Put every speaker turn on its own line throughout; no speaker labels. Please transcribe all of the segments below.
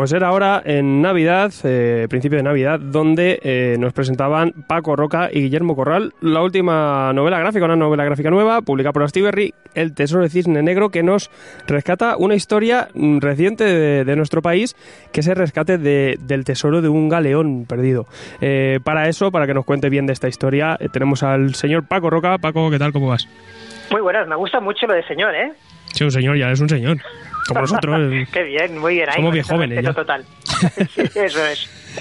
Pues era ahora en Navidad, eh, principio de Navidad, donde eh, nos presentaban Paco Roca y Guillermo Corral la última novela gráfica, una novela gráfica nueva, publicada por Astiberri, El Tesoro de Cisne Negro, que nos rescata una historia mm, reciente de, nuestro país, que es el rescate del tesoro de un galeón perdido. Eh, para eso, para que nos cuente bien de esta historia, tenemos al señor Paco Roca. Paco, ¿qué tal? ¿Cómo vas?
Muy buenas, me gusta mucho lo de señor, ¿eh?
Sí, un señor, ya es un señor. Como nosotros.
Qué bien, muy bien.
Somos bien jóvenes. Ya.
Total. eso es.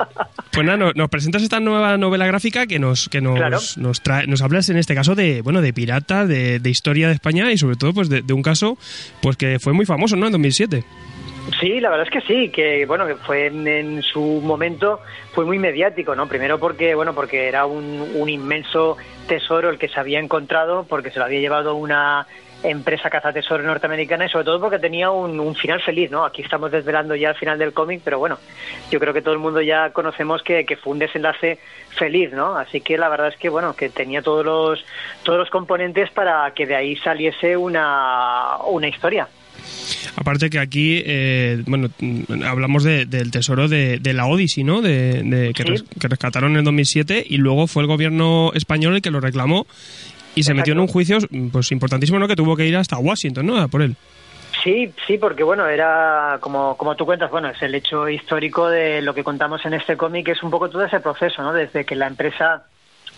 Pues nada, nos, presentas esta nueva novela gráfica que nos que nos, nos, trae, nos hablas en este caso de bueno de pirata, de, historia de España y sobre todo pues de, un caso pues que fue muy famoso, ¿no? En 2007.
Sí, la verdad es que sí, que bueno, que fue en, su momento fue muy mediático, ¿no? Primero porque bueno, porque era un, un inmenso tesoro el que se había encontrado, porque se lo había llevado una empresa cazatesoro norteamericana y sobre todo porque tenía un, final feliz, ¿no? Aquí estamos desvelando ya el final del cómic, pero bueno, yo creo que todo el mundo ya conocemos que, fue un desenlace feliz, ¿no? Así que la verdad es que, bueno, que tenía todos los, todos los componentes para que de ahí saliese una, una historia.
Aparte que aquí, eh, bueno, hablamos del tesoro de, la Odyssey, ¿no? De, que, que, rescataron en el 2007 y luego fue el gobierno español el que lo reclamó y se metió en un juicio pues importantísimo, ¿no? Que tuvo que ir hasta Washington, ¿no? por él.
Sí, sí, porque bueno, era como, como tú cuentas, bueno, es el hecho histórico de lo que contamos en este cómic, es un poco todo ese proceso, ¿no? Desde que la empresa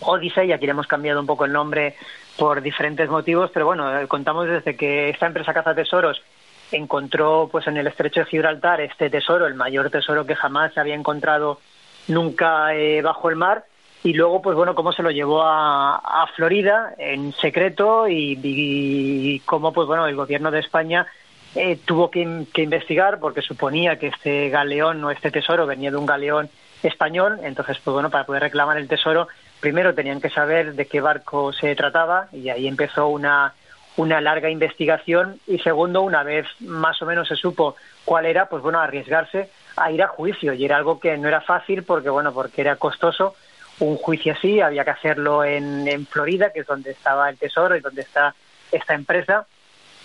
Odyssey, aquí le hemos cambiado un poco el nombre por diferentes motivos, pero bueno, eh, contamos desde que esta empresa caza tesoros encontró pues en el estrecho de Gibraltar este tesoro, el mayor tesoro que jamás se había encontrado nunca eh, bajo el mar, y luego pues bueno cómo se lo llevó a, a Florida en secreto y, cómo pues bueno el gobierno de España eh, tuvo que, que, investigar porque suponía que este galeón o este tesoro venía de un galeón español. Entonces pues bueno para poder reclamar el tesoro primero tenían que saber de qué barco se trataba y ahí empezó una una larga investigación. Y segundo una vez más o menos se supo cuál era pues bueno arriesgarse a ir a juicio. Y era algo que no era fácil porque bueno porque era costoso un juicio así, había que hacerlo en, en Florida, que es donde estaba el tesoro y donde está esta empresa,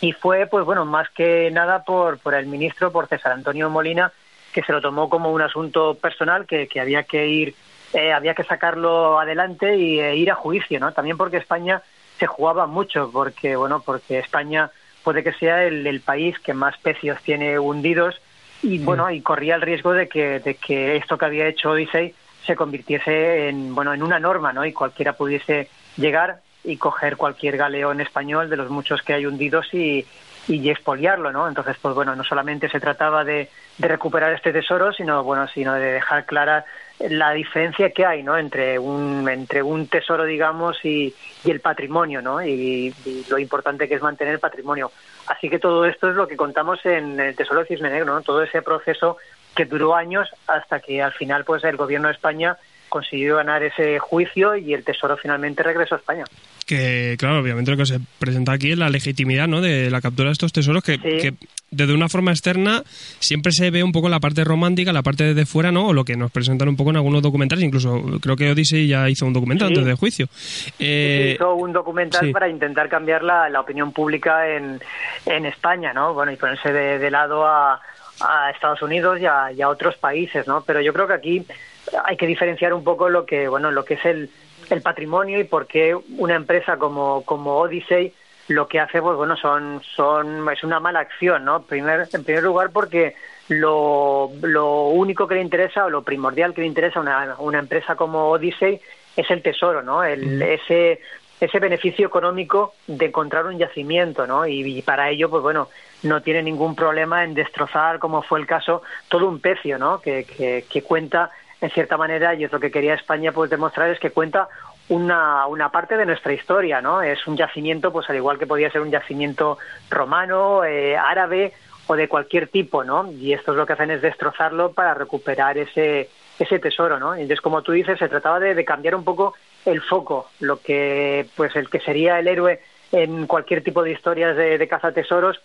y fue, pues bueno, más que nada por, por el ministro, por César Antonio Molina, que se lo tomó como un asunto personal que, que había que ir, eh, había que sacarlo adelante y e ir a juicio, ¿no? También porque España se jugaba mucho, porque bueno, porque España puede que sea el, el país que más pecios tiene hundidos y bueno, y corría el riesgo de que, de que esto que había hecho Odisei se convirtiese en, bueno, en una norma, ¿no? Y cualquiera pudiese llegar y coger cualquier galeón español de los muchos que hay hundidos y, y expoliarlo, ¿no? Entonces, pues bueno, no solamente se trataba de, de, recuperar este tesoro, sino bueno, sino de dejar clara la diferencia que hay, ¿no? Entre un entre un tesoro, digamos, y, y el patrimonio, ¿no? Y, lo importante que es mantener el patrimonio. Así que todo esto es lo que contamos en el Tesoro de Cisne Negro, ¿no? Todo ese proceso que duró años hasta que al final pues el gobierno de España consiguió ganar ese juicio y el Tesoro finalmente regresó a España.
Que, claro, obviamente lo que se presenta aquí es la legitimidad ¿no? de la captura de estos tesoros, que, que, desde una forma externa siempre se ve un poco la parte romántica, la parte de fuera, ¿no? O lo que nos presentan un poco en algunos documentales, incluso creo que Odyssey ya hizo un documental antes del juicio.
Eh, hizo un documental para intentar cambiar la, la opinión pública en, en España, ¿no? Bueno, y ponerse de lado a a Estados Unidos y a, otros países, ¿no? Pero yo creo que aquí hay que diferenciar un poco lo que, bueno, lo que es el, el patrimonio y por qué una empresa como, como Odyssey lo que hace, pues bueno, son, son, es una mala acción, ¿no? Primer, en primer lugar porque lo, lo único que le interesa o lo primordial que le interesa a una, una empresa como Odyssey es el tesoro, ¿no? El, ese, ese beneficio económico de encontrar un yacimiento, ¿no? y para ello, pues bueno, no tiene ningún problema en destrozar, como fue el caso, todo un pecio, ¿no? Que, que, cuenta, en cierta manera, y es lo que quería España pues demostrar, es que cuenta una, una parte de nuestra historia, ¿no? Es un yacimiento, pues al igual que podía ser un yacimiento romano, eh, árabe o de cualquier tipo, ¿no? Y esto es lo que hacen es destrozarlo para recuperar ese, ese tesoro, ¿no? Entonces, como tú dices, se trataba de, de cambiar un poco el foco, lo que, pues el que sería el héroe en cualquier tipo de historias de, de cazatesoros,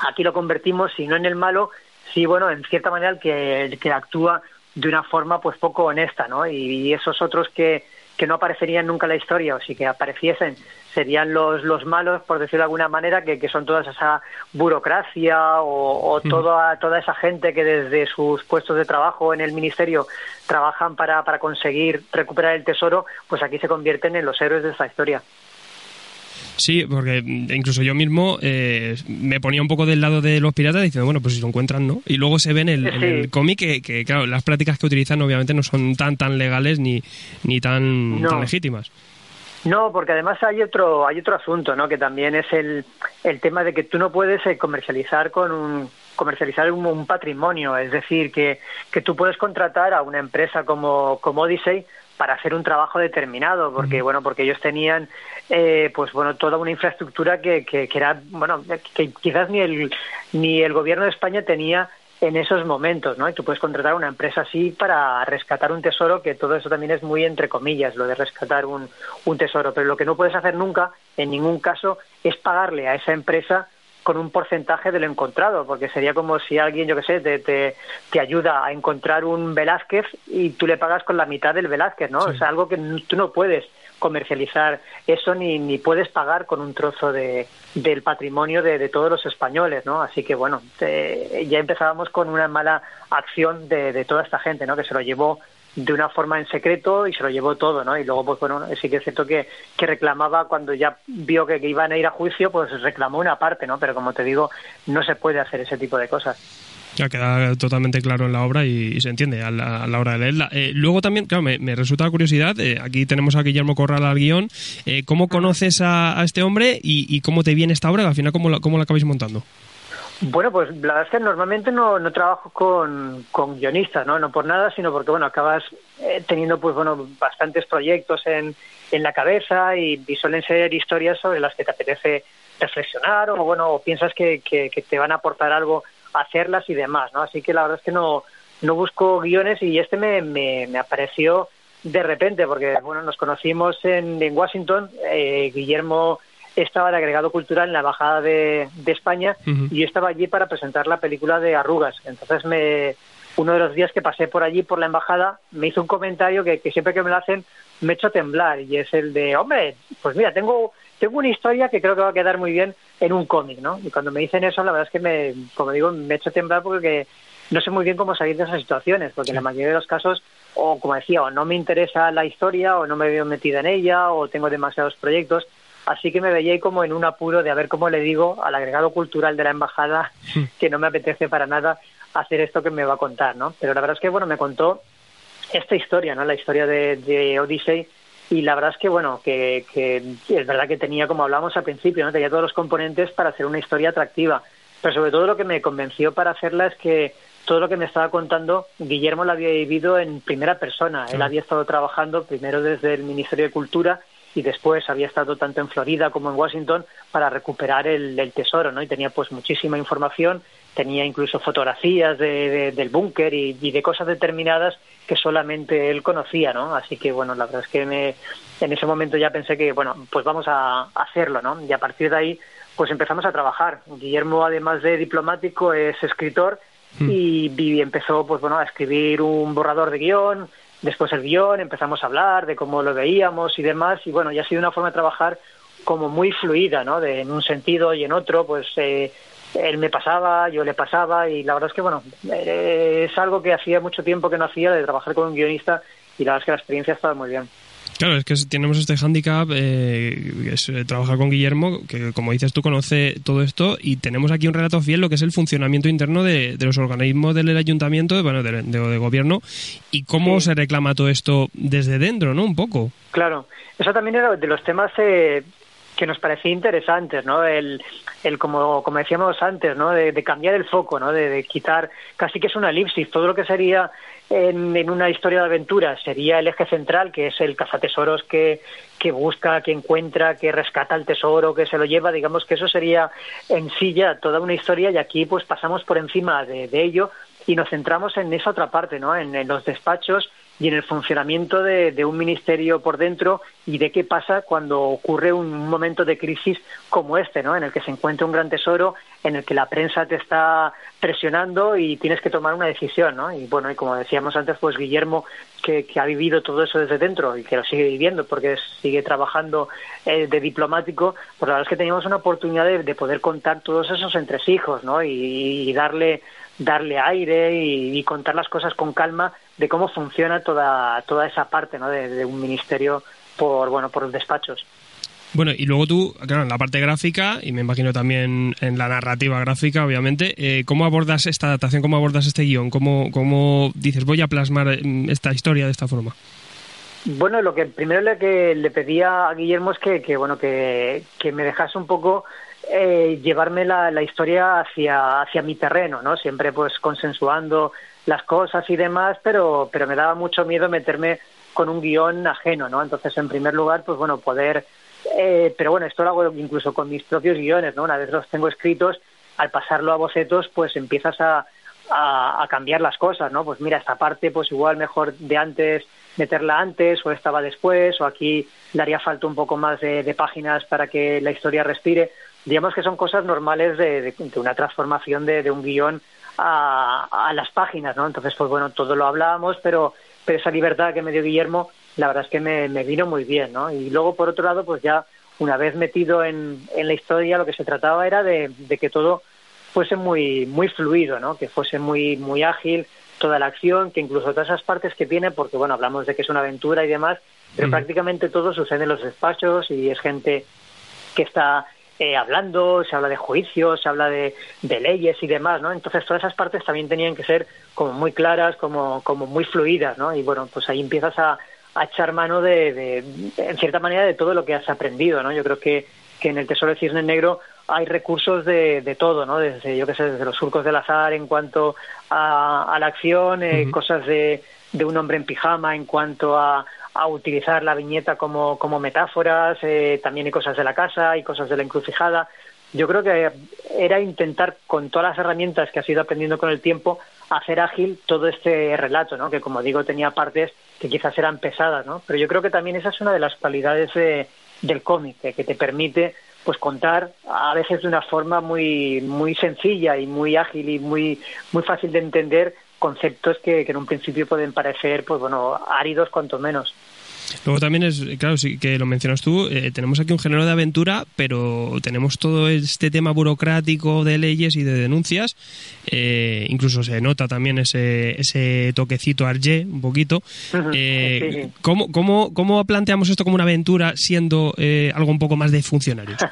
aquí lo convertimos, si no en el malo, sí, bueno, en cierta manera el que, que actúa de una forma pues poco honesta, ¿no? Y, esos otros que, que no aparecerían nunca en la historia, o si que apareciesen, serían los, los malos, por decirlo de alguna manera, que, que son toda esa burocracia o, toda, toda esa gente que desde sus puestos de trabajo en el ministerio trabajan para, para conseguir recuperar el tesoro, pues aquí se convierten en los héroes de esta historia.
Sí, porque incluso yo mismo eh, me ponía un poco del lado de los piratas diciendo, bueno, pues si lo encuentran, ¿no? Y luego se ven en el, el cómic que, claro, las prácticas que utilizan obviamente no son tan tan legales ni, ni tan, legítimas.
No, porque además hay otro hay otro asunto, ¿no? Que también es el, el tema de que tú no puedes eh, comercializar con un comercializar un, patrimonio, es decir, que, que tú puedes contratar a una empresa como, como Odyssey para hacer un trabajo determinado, porque bueno, porque ellos tenían eh, pues bueno toda una infraestructura que, que, era bueno que quizás ni el ni el gobierno de España tenía en esos momentos, ¿no? Y tú puedes contratar una empresa así para rescatar un tesoro, que todo eso también es muy entre comillas, lo de rescatar un, un tesoro. Pero lo que no puedes hacer nunca, en ningún caso, es pagarle a esa empresa con un porcentaje de lo encontrado, porque sería como si alguien, yo qué sé, te, te, te, ayuda a encontrar un Velázquez y tú le pagas con la mitad del Velázquez, ¿no? Es algo que tú no puedes comercializar eso ni, ni puedes pagar con un trozo de, del patrimonio de, de todos los españoles, ¿no? Así que, bueno, ya empezábamos con una mala acción de, de toda esta gente, ¿no? Que se lo llevó de una forma en secreto y se lo llevó todo, ¿no? Y luego, pues bueno, sí que es cierto que, que reclamaba cuando ya vio que, iban a ir a juicio, pues reclamó una parte, ¿no? Pero como te digo, no se puede hacer ese tipo de cosas.
Ya queda totalmente claro en la obra y, se entiende a la, hora de leerla. Eh, luego también, claro, me, resulta curiosidad, eh, aquí tenemos a Guillermo Corral al guion, eh, ¿cómo conoces a, este hombre y, cómo te viene esta obra? Al final, ¿cómo la, cómo la acabáis montando?
Bueno, pues la verdad es que normalmente no, no trabajo con, con guionistas, ¿no? No por nada, sino porque, bueno, acabas eh, teniendo, pues, bueno, bastantes proyectos en, en la cabeza y, suelen ser historias sobre las que te apetece reflexionar o, bueno, o piensas que, que, te van a aportar algo hacerlas y demás, ¿no? Así que la verdad es que no, no busco guiones y este me, me, me apareció de repente, porque, bueno, nos conocimos en, en Washington, eh, Guillermo estaba de agregado cultural en la Embajada de, España y yo estaba allí para presentar la película de Arrugas. Entonces, me, uno de los días que pasé por allí, por la Embajada, me hizo un comentario que, siempre que me lo hacen me echo a temblar y es el de, hombre, pues mira, tengo, tengo una historia que creo que va a quedar muy bien en un cómic, ¿no? Y cuando me dicen eso, la verdad es que, me, como digo, me echo a temblar porque no sé muy bien cómo salir de esas situaciones, porque en la mayoría de los casos, o como decía, o no me interesa la historia, o no me veo metida en ella, o tengo demasiados proyectos, Así que me veía ahí como en un apuro de a ver cómo le digo al agregado cultural de la embajada que no me apetece para nada hacer esto que me va a contar, ¿no? Pero la verdad es que, bueno, me contó esta historia, ¿no? La historia de, de Odyssey y la verdad es que, bueno, que, que es verdad que tenía, como hablamos al principio, ¿no? Tenía todos los componentes para hacer una historia atractiva. Pero sobre todo lo que me convenció para hacerla es que todo lo que me estaba contando, Guillermo lo había vivido en primera persona. Él había estado trabajando primero desde el Ministerio de Cultura y después había estado tanto en Florida como en Washington para recuperar el, tesoro, ¿no? Y tenía pues muchísima información, tenía incluso fotografías de, del búnker y, de cosas determinadas que solamente él conocía, ¿no? Así que bueno, la verdad es que me, en ese momento ya pensé que bueno, pues vamos a hacerlo, ¿no? Y a partir de ahí pues empezamos a trabajar. Guillermo además de diplomático es escritor hmm. y, y empezó pues bueno a escribir un borrador de guion después el guion, empezamos a hablar de cómo lo veíamos y demás, y bueno, ya ha sido una forma de trabajar como muy fluida, ¿no? De, en un sentido y en otro, pues eh, él me pasaba, yo le pasaba, y la verdad es que, bueno, eh, es algo que hacía mucho tiempo que no hacía de trabajar con un guionista, y la verdad es que la experiencia ha estado muy bien.
Claro, es que tenemos este hándicap, eh, es eh, trabajar con Guillermo, que como dices tú conoce todo esto, y tenemos aquí un relato fiel lo que es el funcionamiento interno de, los organismos del ayuntamiento, bueno, de, de, gobierno, y cómo se reclama todo esto desde dentro, ¿no? Un poco.
Claro, eso también era de los temas eh, que nos parecía interesantes, ¿no? El, el como, como decíamos antes, ¿no? De, cambiar el foco, ¿no? De, de, quitar, casi que es una elipsis, todo lo que sería en, una historia de aventura sería el eje central, que es el cazatesoros que, que busca, que encuentra, que rescata el tesoro, que se lo lleva, digamos que eso sería en sí ya toda una historia y aquí pues pasamos por encima de, ello y nos centramos en esa otra parte, ¿no? En, los despachos y en el funcionamiento de, un ministerio por dentro y de qué pasa cuando ocurre un momento de crisis como este, ¿no? En el que se encuentra un gran tesoro, en el que la prensa te está presionando y tienes que tomar una decisión, ¿no? Y bueno, y como decíamos antes, pues Guillermo, que, ha vivido todo eso desde dentro y que lo sigue viviendo porque sigue trabajando eh, de diplomático, pues la verdad es que teníamos una oportunidad de, poder contar todos esos entresijos, ¿no? y darle darle aire y, contar las cosas con calma de cómo funciona toda, toda esa parte ¿no? de, un ministerio por, bueno, por los despachos.
Bueno, y luego tú, claro, en la parte gráfica, y me imagino también en la narrativa gráfica, obviamente, eh, ¿cómo abordas esta adaptación? ¿Cómo abordas este guion? ¿Cómo, ¿Cómo dices, voy a plasmar mm, esta historia de esta forma?
Bueno, lo que primero le, que le pedía a Guillermo es que, que bueno, que, que me dejase un poco eh, llevarme la, la, historia hacia, hacia mi terreno, ¿no? Siempre pues consensuando las cosas y demás, pero, pero me daba mucho miedo meterme con un guion ajeno, ¿no? Entonces, en primer lugar, pues bueno, poder... Eh, pero bueno, esto lo hago incluso con mis propios guiones, ¿no? Una vez los tengo escritos, al pasarlo a bocetos, pues empiezas a, a, cambiar las cosas, ¿no? Pues mira, esta parte, pues igual mejor de antes meterla antes o estaba después o aquí le haría falta un poco más de, de páginas para que la historia respire digamos que son cosas normales de, una transformación de, un guion a, las páginas, ¿no? Entonces, pues bueno, todo lo hablábamos, pero, pero esa libertad que me dio Guillermo, la verdad es que me, vino muy bien, ¿no? Y luego, por otro lado, pues ya una vez metido en, en la historia, lo que se trataba era de, que todo fuese muy, muy fluido, ¿no? Que fuese muy, muy ágil toda la acción, que incluso todas esas partes que tiene, porque bueno, hablamos de que es una aventura y demás, pero prácticamente todo sucede en los despachos y es gente que está eh, hablando, se habla de juicios, se habla de, leyes y demás, ¿no? Entonces todas esas partes también tenían que ser como muy claras, como, como muy fluidas, ¿no? Y bueno, pues ahí empiezas a, echar mano de, en cierta manera, de todo lo que has aprendido, ¿no? Yo creo que, que en el Tesoro de Cisne Negro hay recursos de, de todo, ¿no? Desde, yo qué sé, desde los surcos del azar en cuanto a, la acción, eh, cosas de, de un hombre en pijama en cuanto a, a utilizar la viñeta como, como metáforas, eh, también hay cosas de la casa, hay cosas de la encrucijada. Yo creo que era intentar, con todas las herramientas que has ido aprendiendo con el tiempo, hacer ágil todo este relato, ¿no? que como digo tenía partes que quizás eran pesadas, ¿no? pero yo creo que también esa es una de las cualidades del cómic, que te permite pues contar a veces de una forma muy muy sencilla y muy ágil y muy muy fácil de entender conceptos que, en un principio pueden parecer, pues bueno, áridos cuanto menos.
Luego también es, claro, sí que lo mencionas tú, eh, tenemos aquí un género de aventura, pero tenemos todo este tema burocrático de leyes y de denuncias, eh, incluso se nota también ese, ese toquecito Arge un poquito. Eh, ¿cómo, cómo, cómo, planteamos esto como una aventura siendo algo un poco más de funcionarios?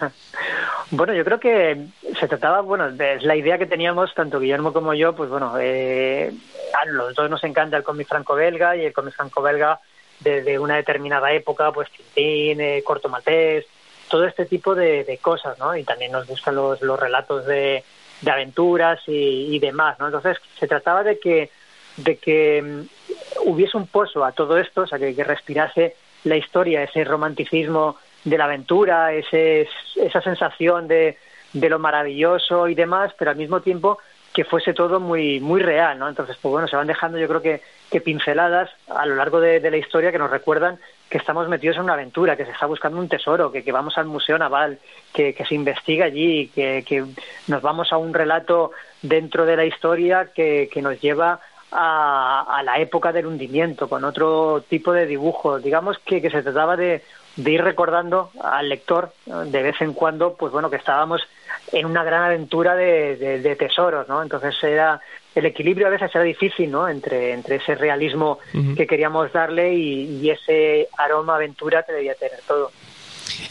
Bueno, yo creo que se trataba, bueno, es la idea que teníamos tanto Guillermo como yo, pues bueno, eh, a los dos nos encanta el cómic franco-belga y el cómic franco-belga desde una determinada época, pues Tintín, eh, Corto Maltés, todo este tipo de, cosas, ¿no? Y también nos gustan los, los relatos de, de aventuras y, demás, ¿no? Entonces se trataba de que de que mm, hubiese un pozo a todo esto, o sea, que respirase la historia, ese romanticismo de la aventura, ese, esa sensación de, de lo maravilloso y demás, pero al mismo tiempo que fuese todo muy muy real, ¿no? Entonces, pues bueno, se van dejando yo creo que, que pinceladas a lo largo de, la historia que nos recuerdan que estamos metidos en una aventura, que se está buscando un tesoro, que, que vamos al Museo Naval, que, que se investiga allí, que, que nos vamos a un relato dentro de la historia que, nos lleva a, a, la época del hundimiento, con otro tipo de dibujos. Digamos que, que se trataba de de ir recordando al lector de vez en cuando, pues bueno, que estábamos en una gran aventura de, tesoros, ¿no? Entonces era el equilibrio a veces era difícil, ¿no? Entre, entre ese realismo que queríamos darle y, ese aroma aventura que debía tener todo.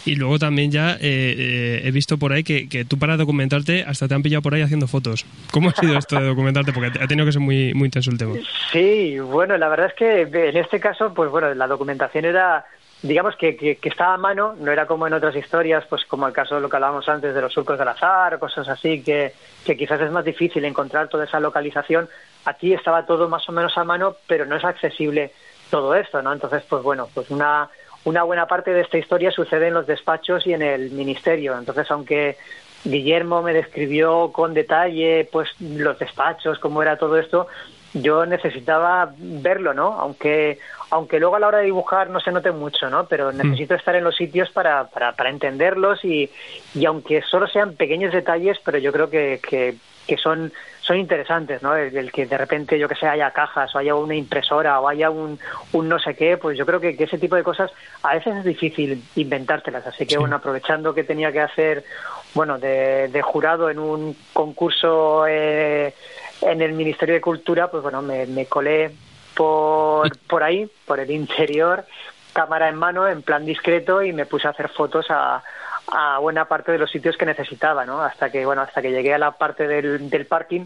Y luego también ya eh, eh, he visto por ahí que, que, tú para documentarte hasta te han pillado por ahí haciendo fotos. ¿Cómo ha sido esto de documentarte? Porque ha tenido que ser muy, muy intenso el tema.
Sí, bueno, la verdad es que en este caso, pues bueno, la documentación era digamos que, que, estaba a mano, no era como en otras historias, pues como el caso de lo que hablábamos antes de los surcos del azar, cosas así, que, que quizás es más difícil encontrar toda esa localización. Aquí estaba todo más o menos a mano, pero no es accesible todo esto, ¿no? Entonces, pues bueno, pues una, una buena parte de esta historia sucede en los despachos y en el ministerio. Entonces, aunque Guillermo me describió con detalle pues los despachos, cómo era todo esto, yo necesitaba verlo, ¿no? Aunque aunque luego a la hora de dibujar no se note mucho, ¿no? Pero mm. necesito estar en los sitios para, para, para entenderlos y, y, aunque solo sean pequeños detalles, pero yo creo que, que, que son, son interesantes, ¿no? El, que de repente, yo que sé, haya cajas o haya una impresora o haya un, un no sé qué, pues yo creo que, que, ese tipo de cosas a veces es difícil inventártelas. Así que, bueno, aprovechando que tenía que hacer, bueno, de, de jurado en un concurso eh, en el Ministerio de Cultura, pues bueno, me, me colé por, por ahí, por el interior, cámara en mano, en plan discreto, y me puse a hacer fotos a, a buena parte de los sitios que necesitaba, ¿no? Hasta que, bueno, hasta que llegué a la parte del, del parking,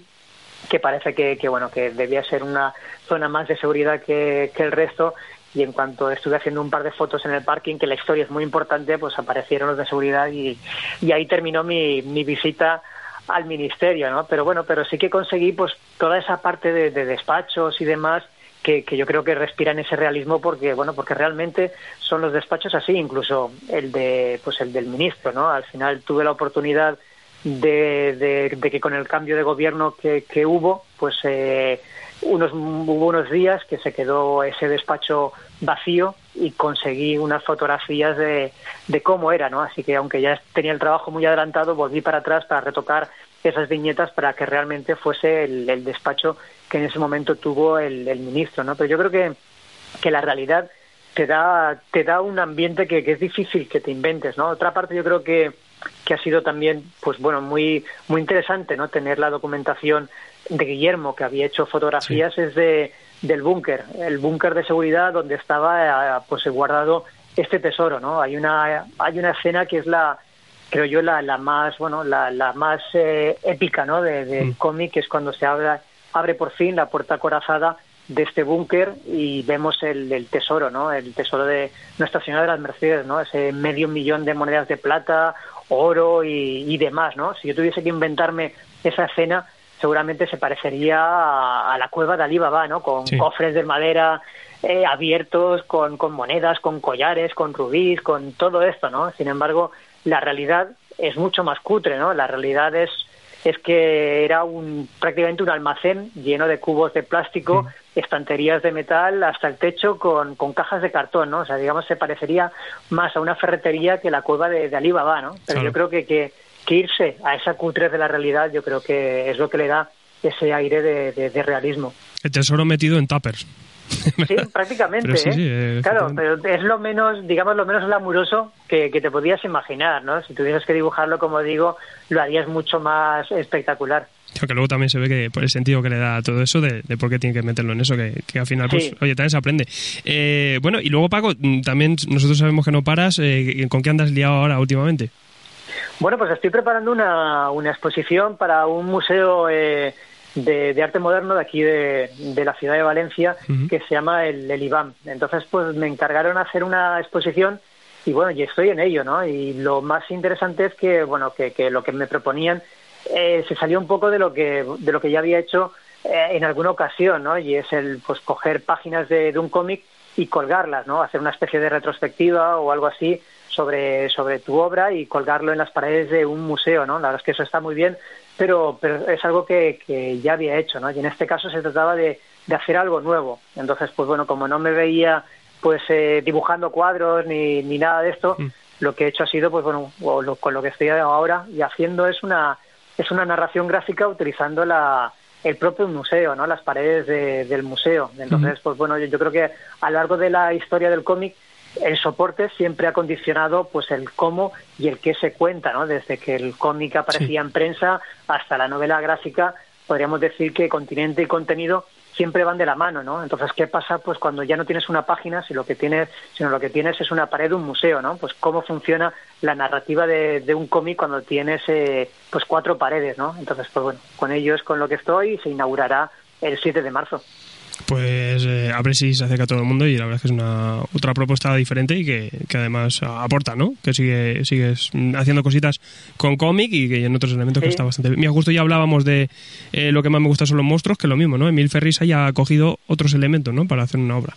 que parece que, que, bueno, que debía ser una zona más de seguridad que, que el resto, y en cuanto estuve haciendo un par de fotos en el parking, que la historia es muy importante, pues aparecieron los de seguridad y, y ahí terminó mi, mi visita al ministerio, ¿no? Pero bueno, pero sí que conseguí pues toda esa parte de, de despachos y demás que, que, yo creo que respiran ese realismo porque bueno porque realmente son los despachos así incluso el de pues el del ministro no al final tuve la oportunidad de, de, de que con el cambio de gobierno que, que hubo pues eh, unos hubo unos días que se quedó ese despacho vacío y conseguí unas fotografías de, de cómo era no así que aunque ya tenía el trabajo muy adelantado volví para atrás para retocar esas viñetas para que realmente fuese el, el despacho que en ese momento tuvo el, el, ministro, ¿no? Pero yo creo que, que la realidad te da, te da un ambiente que, que, es difícil que te inventes, ¿no? Otra parte yo creo que, que ha sido también, pues bueno, muy, muy interesante, ¿no? Tener la documentación de Guillermo, que había hecho fotografías, sí. es de, del búnker, el búnker de seguridad donde estaba, pues guardado este tesoro, ¿no? Hay una, hay una escena que es la, creo yo, la, la más, bueno, la, la más eh, épica, ¿no? De, del mm. cómic, que es cuando se habla abre por fin la puerta corazada de este búnker y vemos el, el, tesoro, ¿no? El tesoro de Nuestra Señora de las Mercedes, ¿no? Ese medio millón de monedas de plata, oro y, y demás, ¿no? Si yo tuviese que inventarme esa escena, seguramente se parecería a, a la cueva de Alibaba, ¿no? Con sí. cofres de madera eh, abiertos, con, con monedas, con collares, con rubíes, con todo esto, ¿no? Sin embargo, la realidad es mucho más cutre, ¿no? La realidad es es que era un prácticamente un almacén lleno de cubos de plástico, estanterías de metal hasta el techo con, con, cajas de cartón, ¿no? O sea, digamos, se parecería más a una ferretería que la cueva de, de Alibaba, ¿no? Pero yo creo que, que, que, irse a esa cutre de la realidad, yo creo que es lo que le da ese aire de, de, de realismo.
El tesoro metido en tuppers.
Sí, prácticamente. Pero sí, sí, ¿eh? claro, pero es lo menos, digamos, lo menos glamuroso que, que, te podías imaginar, ¿no? Si tuvieras que dibujarlo, como digo, lo harías mucho más espectacular.
Que luego también se ve que por el sentido que le da todo eso de, de por qué tiene que meterlo en eso, que, que al final, pues, oye, también se aprende. Eh, bueno, y luego, Paco, también nosotros sabemos que no paras. Eh, ¿Con qué andas liado ahora últimamente?
Bueno, pues estoy preparando una, una exposición para un museo eh, de, de, arte moderno de aquí de, de la ciudad de Valencia uh -huh. que se llama el, el IBAM. Entonces, pues me encargaron hacer una exposición y bueno, y estoy en ello, ¿no? Y lo más interesante es que, bueno, que, que lo que me proponían eh, se salió un poco de lo que, de lo que ya había hecho eh, en alguna ocasión, ¿no? Y es el, pues, coger páginas de, de un cómic y colgarlas, ¿no? Hacer una especie de retrospectiva o algo así sobre, sobre tu obra y colgarlo en las paredes de un museo, ¿no? La verdad es que eso está muy bien pero, pero es algo que, que ya había hecho, ¿no? Y en este caso se trataba de, de hacer algo nuevo. Entonces, pues bueno, como no me veía pues eh, dibujando cuadros ni, ni nada de esto, mm. lo que he hecho ha sido, pues bueno, lo, con lo que estoy ahora y haciendo es una, es una narración gráfica utilizando la, el propio museo, ¿no? Las paredes de, del museo. Entonces, mm. pues bueno, yo, yo creo que a lo largo de la historia del cómic el soporte siempre ha condicionado pues el cómo y el qué se cuenta, ¿no? Desde que el cómic aparecía sí. en prensa hasta la novela gráfica, podríamos decir que continente y contenido siempre van de la mano, ¿no? Entonces, ¿qué pasa pues cuando ya no tienes una página, si lo que tienes, sino lo que tienes es una pared de un museo, ¿no? Pues cómo funciona la narrativa de, de un cómic cuando tienes eh, pues cuatro paredes, ¿no? Entonces, pues bueno, con ello es con lo que estoy y se inaugurará el 7 de marzo
pues eh, a ver si se acerca a todo el mundo y la verdad es que es una otra propuesta diferente y que, que además aporta, ¿no? Que sigue sigues haciendo cositas con cómic y que en otros elementos sí. que está bastante bien. Mira, justo ya hablábamos de eh, lo que más me gusta son los monstruos, que lo mismo, ¿no? Emil Ferris haya cogido otros elementos, ¿no? Para hacer una obra.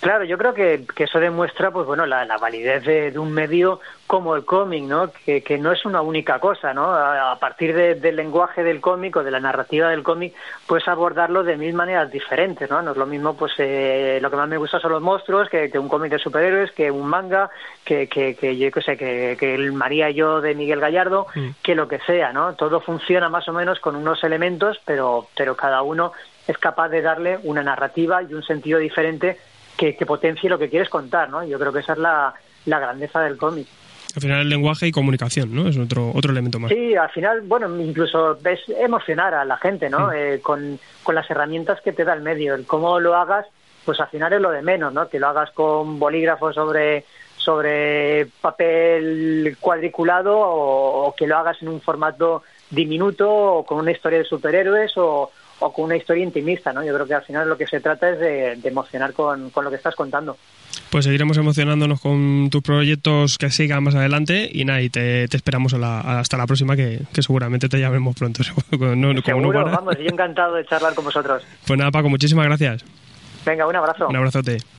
Claro, yo creo que, que eso demuestra, pues bueno, la, la validez de, de, un medio como el cómic, ¿no? Que, que, no es una única cosa, ¿no? A, a partir de, del lenguaje del cómic o de la narrativa del cómic, puedes abordarlo de mil maneras diferentes, ¿no? No es lo mismo, pues eh, lo que más me gusta son los monstruos, que, que un cómic de superhéroes, que un manga, que, que, que yo qué sé, que, que el María y yo de Miguel Gallardo, mm. que lo que sea, ¿no? Todo funciona más o menos con unos elementos, pero, pero cada uno es capaz de darle una narrativa y un sentido diferente que, que, potencie lo que quieres contar, ¿no? Yo creo que esa es la, la grandeza del cómic.
Al final el lenguaje y comunicación, ¿no? Es otro otro elemento más.
Sí, al final, bueno, incluso ves emocionar a la gente, ¿no? Sí. Eh, con, con las herramientas que te da el medio. El cómo lo hagas, pues al final es lo de menos, ¿no? Que lo hagas con bolígrafos sobre sobre papel cuadriculado o, o que lo hagas en un formato diminuto o con una historia de superhéroes o, o con una historia intimista, ¿no? Yo creo que al final lo que se trata es de, de emocionar con, con, lo que estás contando.
Pues seguiremos emocionándonos con tus proyectos que sigan más adelante y nada, y te, te esperamos a la, hasta la próxima que, que, seguramente te llamemos pronto.
no, Seguro, no vamos, yo encantado de charlar con vosotros.
Pues nada, Paco, muchísimas gracias.
Venga, un abrazo.
Un abrazote.